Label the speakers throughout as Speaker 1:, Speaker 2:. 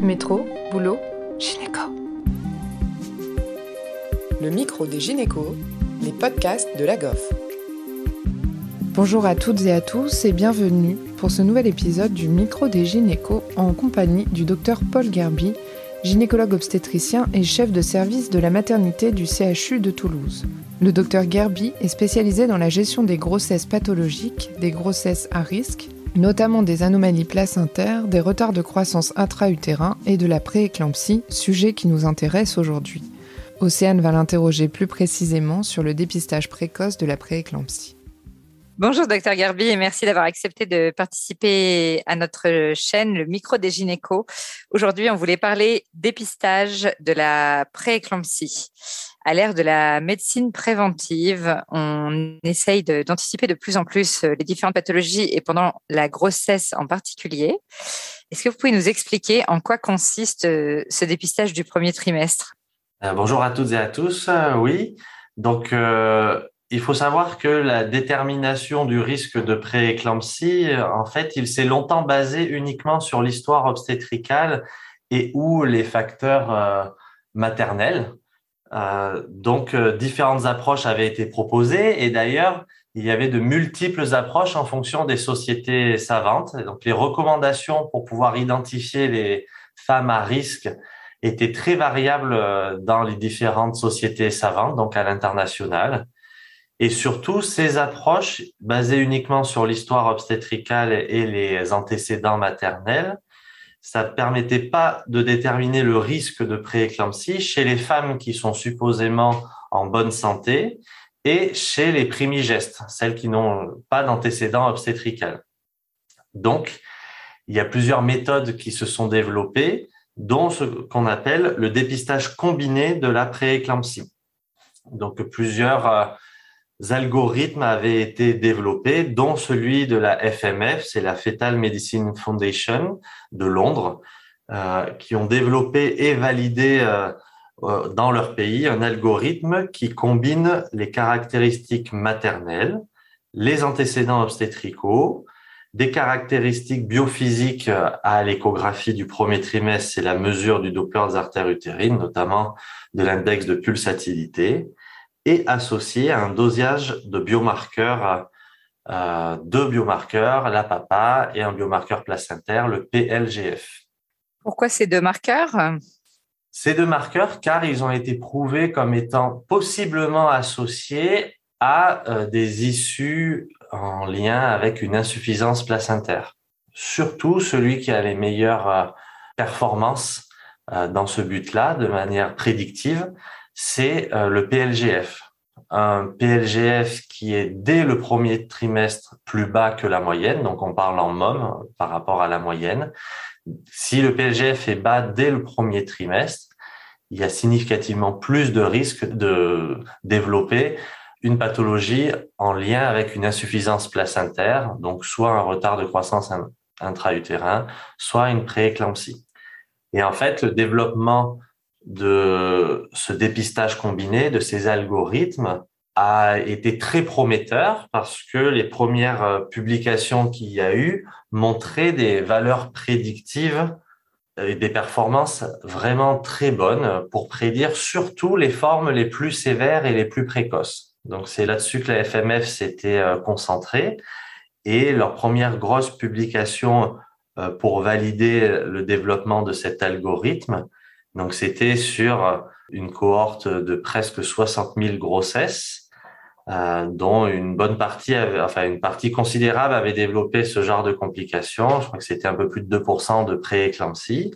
Speaker 1: Métro, boulot, gynéco.
Speaker 2: Le micro des gynécos, les podcasts de la GOF.
Speaker 1: Bonjour à toutes et à tous et bienvenue pour ce nouvel épisode du micro des gynécos en compagnie du docteur Paul Gerby, gynécologue obstétricien et chef de service de la maternité du CHU de Toulouse. Le docteur Gerby est spécialisé dans la gestion des grossesses pathologiques, des grossesses à risque, notamment des anomalies placentaires, des retards de croissance intra-utérin et de la prééclampsie, sujet qui nous intéresse aujourd'hui. Océane va l'interroger plus précisément sur le dépistage précoce de la prééclampsie.
Speaker 3: Bonjour, docteur Garbi, et merci d'avoir accepté de participer à notre chaîne, le micro des gynécos. Aujourd'hui, on voulait parler dépistage de la prééclampsie. À l'ère de la médecine préventive, on essaye d'anticiper de, plus en plus les différentes pathologies et pendant la grossesse en particulier. Est-ce que vous pouvez nous expliquer en quoi consiste euh, ce dépistage du premier trimestre?
Speaker 4: Euh, Bonjour à toutes et à tous. Euh, oui, donc il faut savoir que la détermination du risque de prééclampsie, en fait, il s'est longtemps basé uniquement sur l'histoire obstétricale et ou les facteurs euh, maternels. Euh, donc, euh, différentes approches avaient été proposées et d'ailleurs, il y avait de multiples approches en fonction des sociétés savantes. Donc, les recommandations pour pouvoir identifier les femmes à risque étaient très variables dans les différentes sociétés savantes, donc à l'international. Et surtout, ces approches basées uniquement sur l'histoire obstétricale et les antécédents maternels, ça ne permettait pas de déterminer le risque de prééclampsie chez les femmes qui sont supposément en bonne santé et chez les primigestes, celles qui n'ont pas d'antécédents obstétrical. Donc, il y a plusieurs méthodes qui se sont développées, dont ce qu'on appelle le dépistage combiné de la prééclampsie. Donc, plusieurs euh, algorithmes avaient été développés, dont celui de la FMF, c'est la Fetal Medicine Foundation de Londres, euh, qui ont développé et validé euh, euh, dans leur pays un algorithme qui combine les caractéristiques maternelles, les antécédents obstétricaux, des caractéristiques biophysiques à l'échographie du premier trimestre, c'est la mesure du Doppler des artères utérines, notamment de l'index de pulsatilité, et associé à un dosage de biomarqueurs, euh, deux biomarqueurs, la PAPA et un biomarqueur placentaire, le PLGF.
Speaker 3: Pourquoi ces deux marqueurs?
Speaker 4: Ces deux marqueurs, car ils ont été prouvés comme étant possiblement associés à euh, des issues en lien avec une insuffisance placentaire. Surtout celui qui a les meilleures euh, performances euh, dans ce but-là, de manière prédictive, c'est euh, le PLGF. Un PLGF qui est dès le premier trimestre plus bas que la moyenne, donc on parle en MOM par rapport à la moyenne. Si le PLGF est bas dès le premier trimestre, il y a significativement plus de risques de développer une pathologie en lien avec une insuffisance placentaire, donc soit un retard de croissance intra-utérin, soit une prééclampsie. Et en fait, le développement de ce dépistage combiné, de ces algorithmes, a été très prometteur parce que les premières euh, publications qu'il y a eu montraient des valeurs prédictives et des performances vraiment très bonnes pour prédire surtout les formes les plus sévères et les plus précoces. Donc c'est là-dessus que la FMF s'était euh, concentrée et leur première grosse publication euh, pour valider le développement de cet algorithme donc, c'était sur une cohorte de presque 60 000 grossesses, euh, dont une bonne partie, enfin une partie considérable avait développé ce genre de complications. Je crois que c'était un peu plus de 2% de prééclampsie.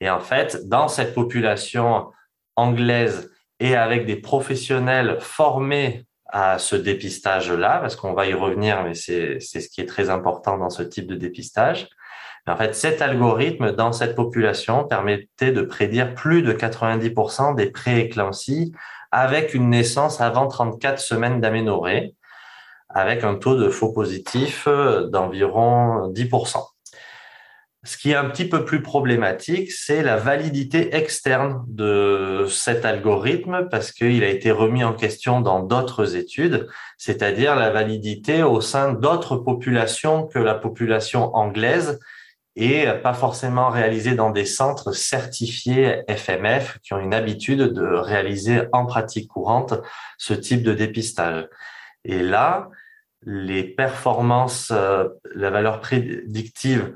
Speaker 4: Et en fait, dans cette population anglaise et avec des professionnels formés à ce dépistage-là, parce qu'on va y revenir, mais c'est ce qui est très important dans ce type de dépistage, en fait, cet algorithme dans cette population permettait de prédire plus de 90% des prééclampsies avec une naissance avant 34 semaines d'aménorrhée, avec un taux de faux positif d'environ 10%. Ce qui est un petit peu plus problématique, c'est la validité externe de cet algorithme parce qu'il a été remis en question dans d'autres études, c'est-à-dire la validité au sein d'autres populations que la population anglaise et pas forcément réalisé dans des centres certifiés FMF qui ont une habitude de réaliser en pratique courante ce type de dépistage. Et là, les performances, euh, la valeur prédictive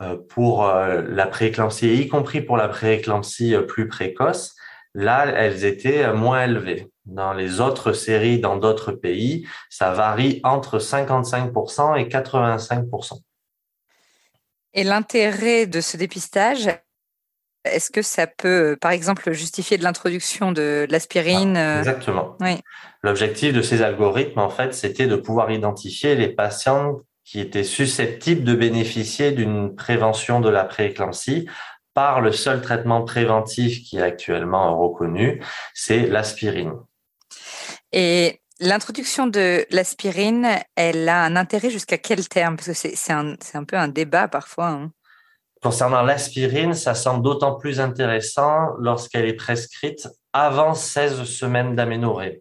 Speaker 4: euh, pour euh, la prééclampsie, y compris pour la prééclampsie plus précoce, là, elles étaient moins élevées. Dans les autres séries, dans d'autres pays, ça varie entre 55% et 85%.
Speaker 3: Et l'intérêt de ce dépistage, est-ce que ça peut, par exemple, justifier de l'introduction de, l'aspirine
Speaker 4: ah, Exactement.
Speaker 3: Oui.
Speaker 4: L'objectif de ces algorithmes, en fait, c'était de pouvoir identifier les patients qui étaient susceptibles de bénéficier d'une prévention de la prééclampsie par le seul traitement préventif qui est actuellement reconnu, c'est l'aspirine.
Speaker 3: Et L'introduction de l'aspirine, elle a un intérêt jusqu'à quel terme? Parce que c'est un, peu un débat parfois. Hein.
Speaker 4: Concernant l'aspirine, ça semble d'autant plus intéressant lorsqu'elle est prescrite avant 16 semaines d'aménorrhée.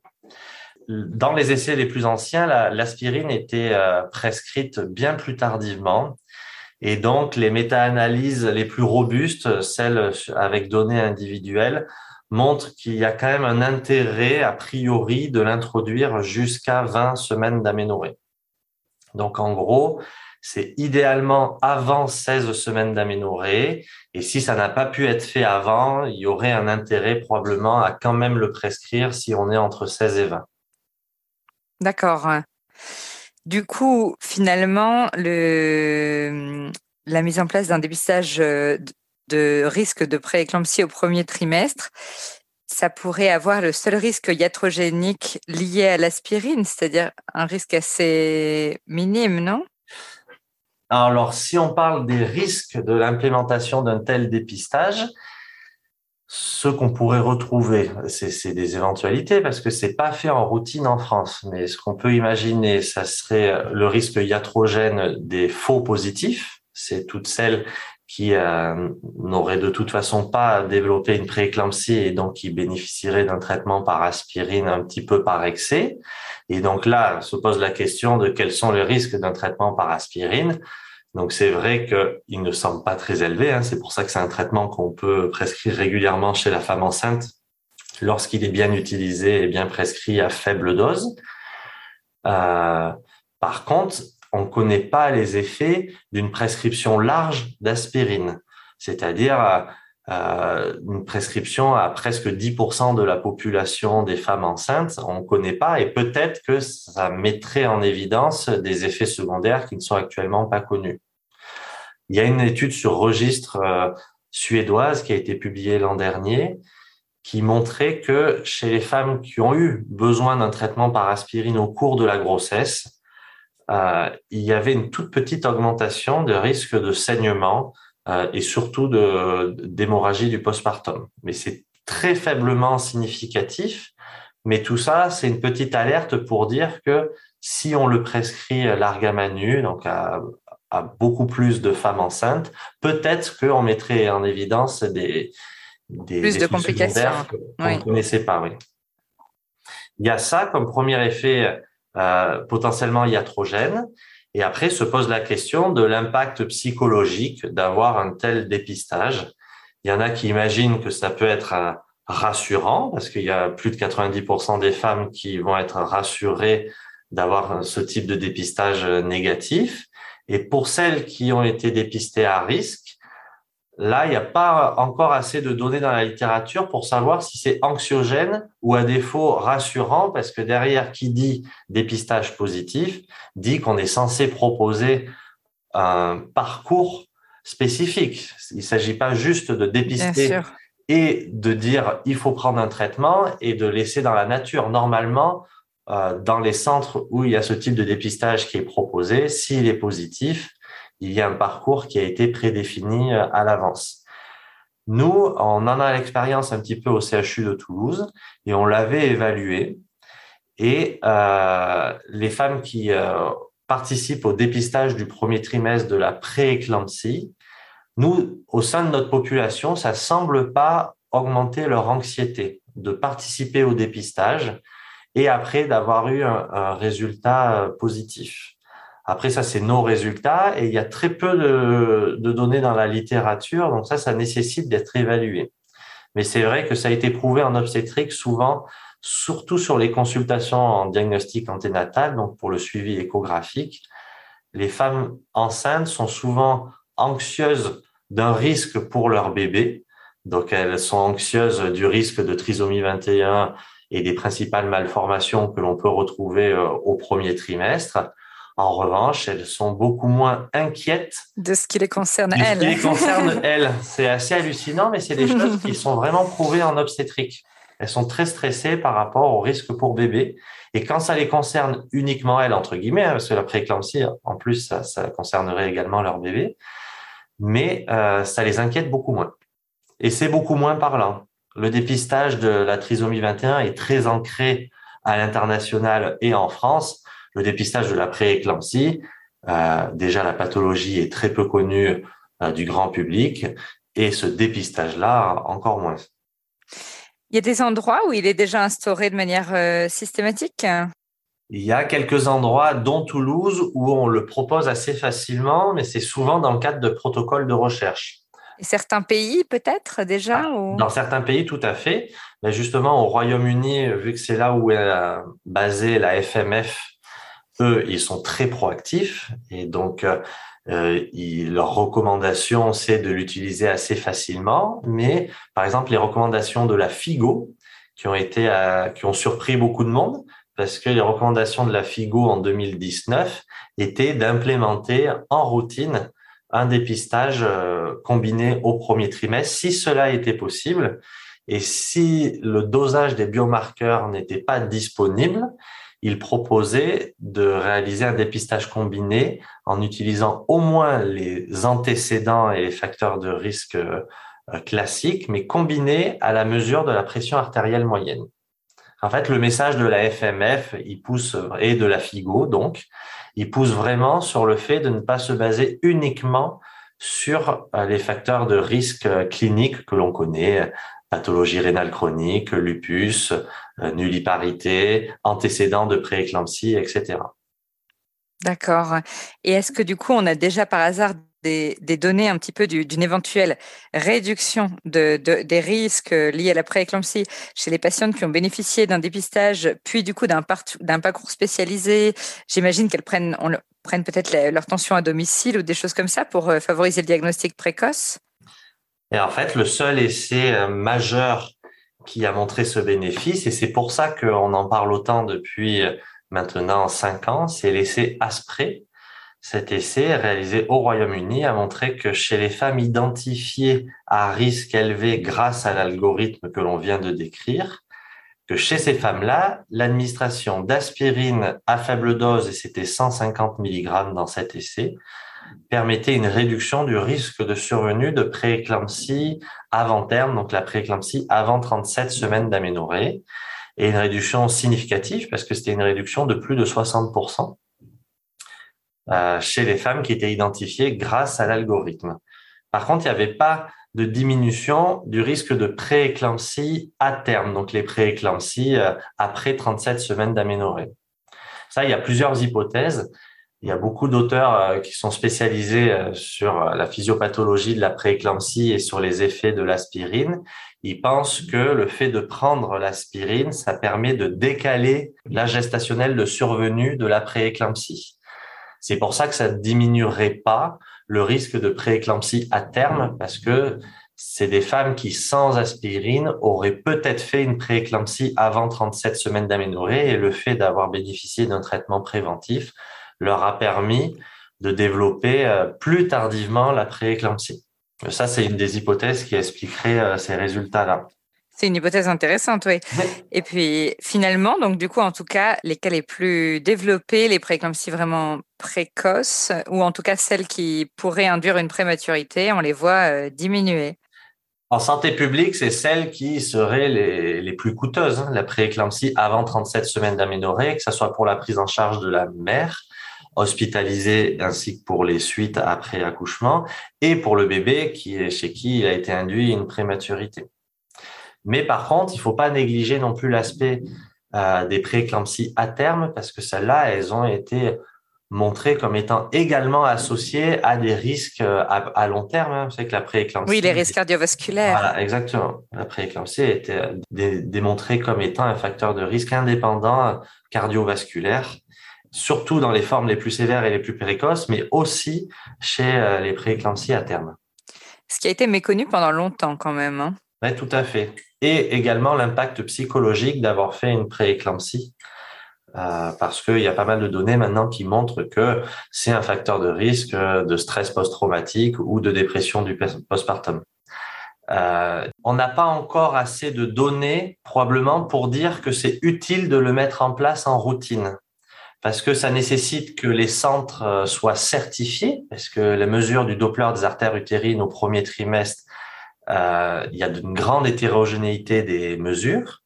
Speaker 4: Dans les essais les plus anciens, l'aspirine était euh, prescrite bien plus tardivement. Et donc, les méta-analyses les plus robustes, celles avec données individuelles, montre qu'il y a quand même un intérêt, a priori, de l'introduire jusqu'à 20 semaines d'aménorrhée. Donc, en gros, c'est idéalement avant 16 semaines d'aménorrhée. Et si ça n'a pas pu être fait avant, il y aurait un intérêt probablement à quand même le prescrire si on est entre 16 et 20.
Speaker 3: D'accord. Du coup, finalement, le, la mise en place d'un dépistage euh, de risque de prééclampsie au premier trimestre, ça pourrait avoir le seul risque iatrogénique lié à l'aspirine, c'est-à-dire un risque assez minime, non?
Speaker 4: Alors, si on parle des risques de l'implémentation d'un tel dépistage, ce qu'on pourrait retrouver, c'est des éventualités parce que c'est pas fait en routine en France. Mais ce qu'on peut imaginer, ça serait le risque iatrogène des faux positifs. C'est toutes celles qui euh, n'aurait de toute façon pas développé une prééclampsie et donc qui bénéficierait d'un traitement par aspirine un petit peu par excès. Et donc là, se pose la question de quels sont les risques d'un traitement par aspirine. Donc c'est vrai qu'il ne semble pas très élevé. Hein. C'est pour ça que c'est un traitement qu'on peut prescrire régulièrement chez la femme enceinte lorsqu'il est bien utilisé et bien prescrit à faible dose. Euh, par contre, on ne connaît pas les effets d'une prescription large d'aspirine, c'est-à-dire euh, une prescription à presque 10% de la population des femmes enceintes, on ne connaît pas et peut-être que ça mettrait en évidence des effets secondaires qui ne sont actuellement pas connus. Il y a une étude sur registre euh, suédoise qui a été publiée l'an dernier qui montrait que chez les femmes qui ont eu besoin d'un traitement par aspirine au cours de la grossesse, euh, il y avait une toute petite augmentation de risque de saignement euh, et surtout d'hémorragie du postpartum. Mais c'est très faiblement significatif. Mais tout ça, c'est une petite alerte pour dire que si on le prescrit largamanu, donc à, beaucoup plus de femmes enceintes, peut-être qu'on mettrait en évidence des,
Speaker 3: des plus de complications
Speaker 4: qu'on ne connaissait pas. Oui. Il y a ça comme premier effet euh, potentiellement iatrogène. Et après se pose la question de l'impact psychologique d'avoir un tel dépistage. Il y en a qui imaginent que ça peut être euh, rassurant parce qu'il y a plus de 90% des femmes qui vont être rassurées d'avoir ce type de dépistage négatif. Et pour celles qui ont été dépistées à risque, Là, il n'y a pas encore assez de données dans la littérature pour savoir si c'est anxiogène ou à défaut rassurant, parce que derrière qui dit dépistage positif, dit qu'on est censé proposer un parcours spécifique. Il ne s'agit pas juste de dépister et de dire il faut prendre un traitement et de laisser dans la nature. Normalement, euh, dans les centres où il y a ce type de dépistage qui est proposé, s'il est positif, il y a un parcours qui a été prédéfini euh, à l'avance. Nous, on en a l'expérience un petit peu au CHU de Toulouse et on l'avait évalué. Et euh, les femmes qui euh, participent au dépistage du premier trimestre de la prééclampsie, nous, au sein de notre population, ça semble pas augmenter leur anxiété de participer au dépistage et après d'avoir eu un résultat positif. Après, ça, c'est nos résultats et il y a très peu de, de données dans la littérature, donc ça, ça nécessite d'être évalué. Mais c'est vrai que ça a été prouvé en obstétrique souvent, surtout sur les consultations en diagnostic anténatal, donc pour le suivi échographique. Les femmes enceintes sont souvent anxieuses d'un risque pour leur bébé. Donc, elles sont anxieuses du risque de trisomie 21 et des principales malformations que l'on peut retrouver euh, au premier trimestre. En revanche, elles sont beaucoup moins inquiètes
Speaker 3: de ce qui les concerne elles.
Speaker 4: Ce qui les concerne elles. C'est assez hallucinant, mais c'est des choses qui sont vraiment prouvées en obstétrique. Elles sont très stressées par rapport au risque pour bébé. Et quand ça les concerne uniquement elles, entre guillemets, hein, parce que la prééclampsie, en plus, ça, ça, concernerait également leur bébé, mais euh, ça les inquiète beaucoup moins. Et c'est beaucoup moins parlant. Le dépistage de la trisomie 21 est très ancré à l'international et en France le dépistage de la prééclampsie, euh, déjà la pathologie est très peu connue euh, du grand public et ce dépistage-là encore moins.
Speaker 3: Il y a des endroits où il est déjà instauré de manière euh, systématique?
Speaker 4: Il y a quelques endroits, dont Toulouse, où on le propose assez facilement, mais c'est souvent dans le cadre de protocoles de recherche.
Speaker 3: Et certains pays peut-être déjà
Speaker 4: ah, Dans certains pays, tout à fait. Mais justement, au Royaume-Uni, vu que c'est là où est basée la FMF, eux, ils sont très proactifs et donc euh, euh leur recommandation, c'est de l'utiliser assez facilement. Mais par exemple, les recommandations de la FIGO, qui ont été, qui ont surpris beaucoup de monde, parce que les recommandations de la FIGO en 2019 étaient d'implémenter en routine un dépistage euh, combiné au premier trimestre, si cela était possible. Et si le dosage des biomarqueurs n'était pas disponible, il proposait de réaliser un dépistage combiné en utilisant au moins les antécédents et les facteurs de risque euh, classiques, mais combinés à la mesure de la pression artérielle moyenne. En fait, le message de la FMF, il pousse, et de la FIGO, donc, il pousse vraiment sur le fait de ne pas se baser uniquement sur euh, les facteurs de risque cliniques que l'on connaît, pathologie rénale chronique, lupus, euh, nulliparité, antécédents de prééclampsie, etc.
Speaker 3: D'accord. Et est-ce que du coup, on a déjà par hasard des, données un petit peu d'une éventuelle réduction de, des risques liés à la prééclampsie chez les patientes qui ont bénéficié d'un dépistage, puis du coup d'un parcours spécialisé? J'imagine qu'elles prennent, prennent peut-être leur tension à domicile ou des choses comme ça pour euh, favoriser le diagnostic précoce
Speaker 4: Et en fait, le seul essai euh, majeur qui a montré ce bénéfice, et c'est pour ça qu'on en parle autant depuis euh, maintenant cinq ans, c'est l'essai Asprey. Cet essai, réalisé au Royaume-Uni, a montré que chez les femmes identifiées à risque élevé grâce à l'algorithme que l'on vient de décrire, que chez ces femmes-là, l'administration d'aspirine à faible dose, et c'était 150 mg dans cet essai, permettait une réduction du risque de survenue de prééclampsie avant terme, donc la prééclampsie avant 37 semaines d'aménorrhée, et une réduction significative parce que c'était une réduction de plus de 60% euh, chez les femmes qui étaient identifiées grâce à l'algorithme. Par contre, il n'y avait pas de diminution du risque de prééclampsie à terme, donc les prééclampsies euh, après 37 semaines d'aménorrhée. Ça, il y a plusieurs hypothèses. Il y a beaucoup d'auteurs euh, qui sont spécialisés euh, sur euh, la physiopathologie de la prééclampsie et sur les effets de l'aspirine. Ils pensent que le fait de prendre l'aspirine, ça permet de décaler la gestationnelle de survenue de la prééclampsie. C'est pour ça que ça ne diminuerait pas le risque de prééclampsie à terme parce que c'est des femmes qui, sans aspirine, auraient peut-être fait une prééclampsie avant 37 semaines d'aménorrhée et le fait d'avoir bénéficié d'un traitement préventif leur a permis de développer euh, plus tardivement la prééclampsie. Ça, c'est une des hypothèses qui expliquerait euh, ces résultats-là.
Speaker 3: C'est une hypothèse intéressante, oui. Et puis finalement, donc du coup, en tout cas, les cas les plus développés, les prééclampsies vraiment précoces, ou en tout cas celles qui pourraient induire une prématurité, on les voit euh, diminuer.
Speaker 4: En santé publique, c'est celles qui seraient les, les plus coûteuses, hein, la prééclampsie avant 37 semaines d'aménorrhée, que ce soit pour la prise en charge de la mère, hospitalisé ainsi que pour les suites après accouchement et pour le bébé qui est chez qui il a été induit une prématurité. Mais par contre, il faut pas négliger non plus l'aspect euh, des prééclampsies à terme parce que celles-là, elles ont été montrés comme étant également associés à des risques euh, à, long terme. Hein. Que la prééclampsie.
Speaker 3: Oui, les risques cardiovasculaires.
Speaker 4: Voilà, exactement. La prééclampsie a été démontrée comme étant un facteur de risque indépendant cardiovasculaire, surtout dans les formes les plus sévères et les plus précoces, mais aussi chez euh, les prééclampsies à terme.
Speaker 3: Ce qui a été méconnu pendant longtemps quand même. Hein.
Speaker 4: Oui, tout à fait. Et également l'impact psychologique d'avoir fait une prééclampsie euh, parce qu'il y a pas mal de données maintenant qui montrent que c'est un facteur de risque de stress post-traumatique ou de dépression du postpartum. Euh, on n'a pas encore assez de données probablement pour dire que c'est utile de le mettre en place en routine parce que ça nécessite que les centres euh, soient certifiés, parce que les mesures du Doppler des artères utérines au premier trimestre, euh, il y a une grande hétérogénéité des mesures.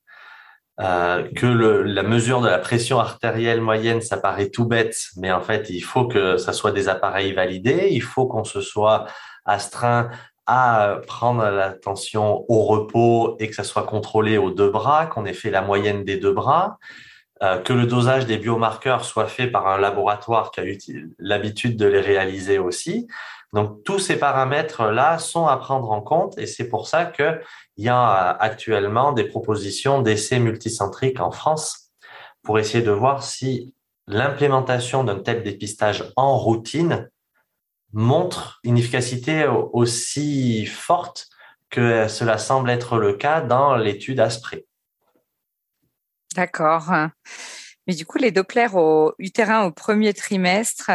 Speaker 4: Euh, que la mesure de la pression artérielle moyenne, ça paraît tout bête, mais en fait, il faut que ça soit des appareils validés, il faut qu'on se soit astreint à prendre la tension au repos et que ça soit contrôlé aux deux bras, qu'on ait fait la moyenne des deux bras, euh, que le dosage des biomarqueurs soit fait par un laboratoire qui a eu l'habitude de les réaliser aussi. Donc tous ces paramètres-là sont à prendre en compte et c'est pour ça qu'il y a actuellement des propositions d'essais multicentriques en France pour essayer de voir si l'implémentation d'un tel dépistage en routine montre une efficacité aussi forte que cela semble être le cas dans l'étude Asprey.
Speaker 3: D'accord. Mais du coup, les Doppler au utérin au premier trimestre,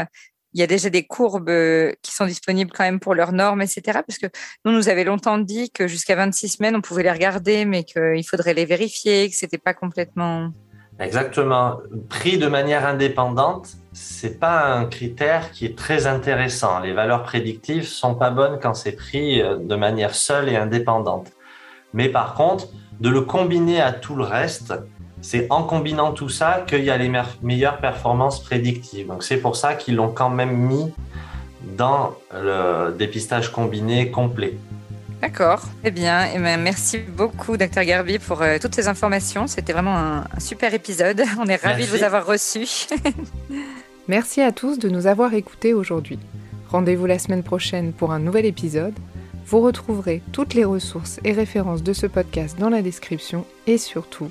Speaker 3: il y a déjà des courbes euh, qui sont disponibles quand même pour leurs normes, etc. Parce que nous, nous avait longtemps dit que jusqu'à 26 semaines, on pouvait les regarder, mais qu'il faudrait les vérifier, que c'était pas complètement.
Speaker 4: Exactement. Pris de manière indépendante, c'est pas un critère qui est très intéressant. Les valeurs prédictives sont pas bonnes quand c'est pris euh, de manière seule et indépendante. Mais par contre, de le combiner à tout le reste, c'est en combinant tout ça qu'il y a les meilleures performances prédictives. Donc c'est pour ça qu'ils l'ont quand même mis dans le dépistage combiné complet.
Speaker 3: D'accord, eh bien, eh bien, merci beaucoup, Dr Garbi, pour euh, toutes ces informations. C'était vraiment un, super épisode. On est ravis de vous avoir reçu.
Speaker 1: merci à tous de nous avoir écoutés aujourd'hui. Rendez-vous la semaine prochaine pour un nouvel épisode. Vous retrouverez toutes les ressources et références de ce podcast dans la description et surtout,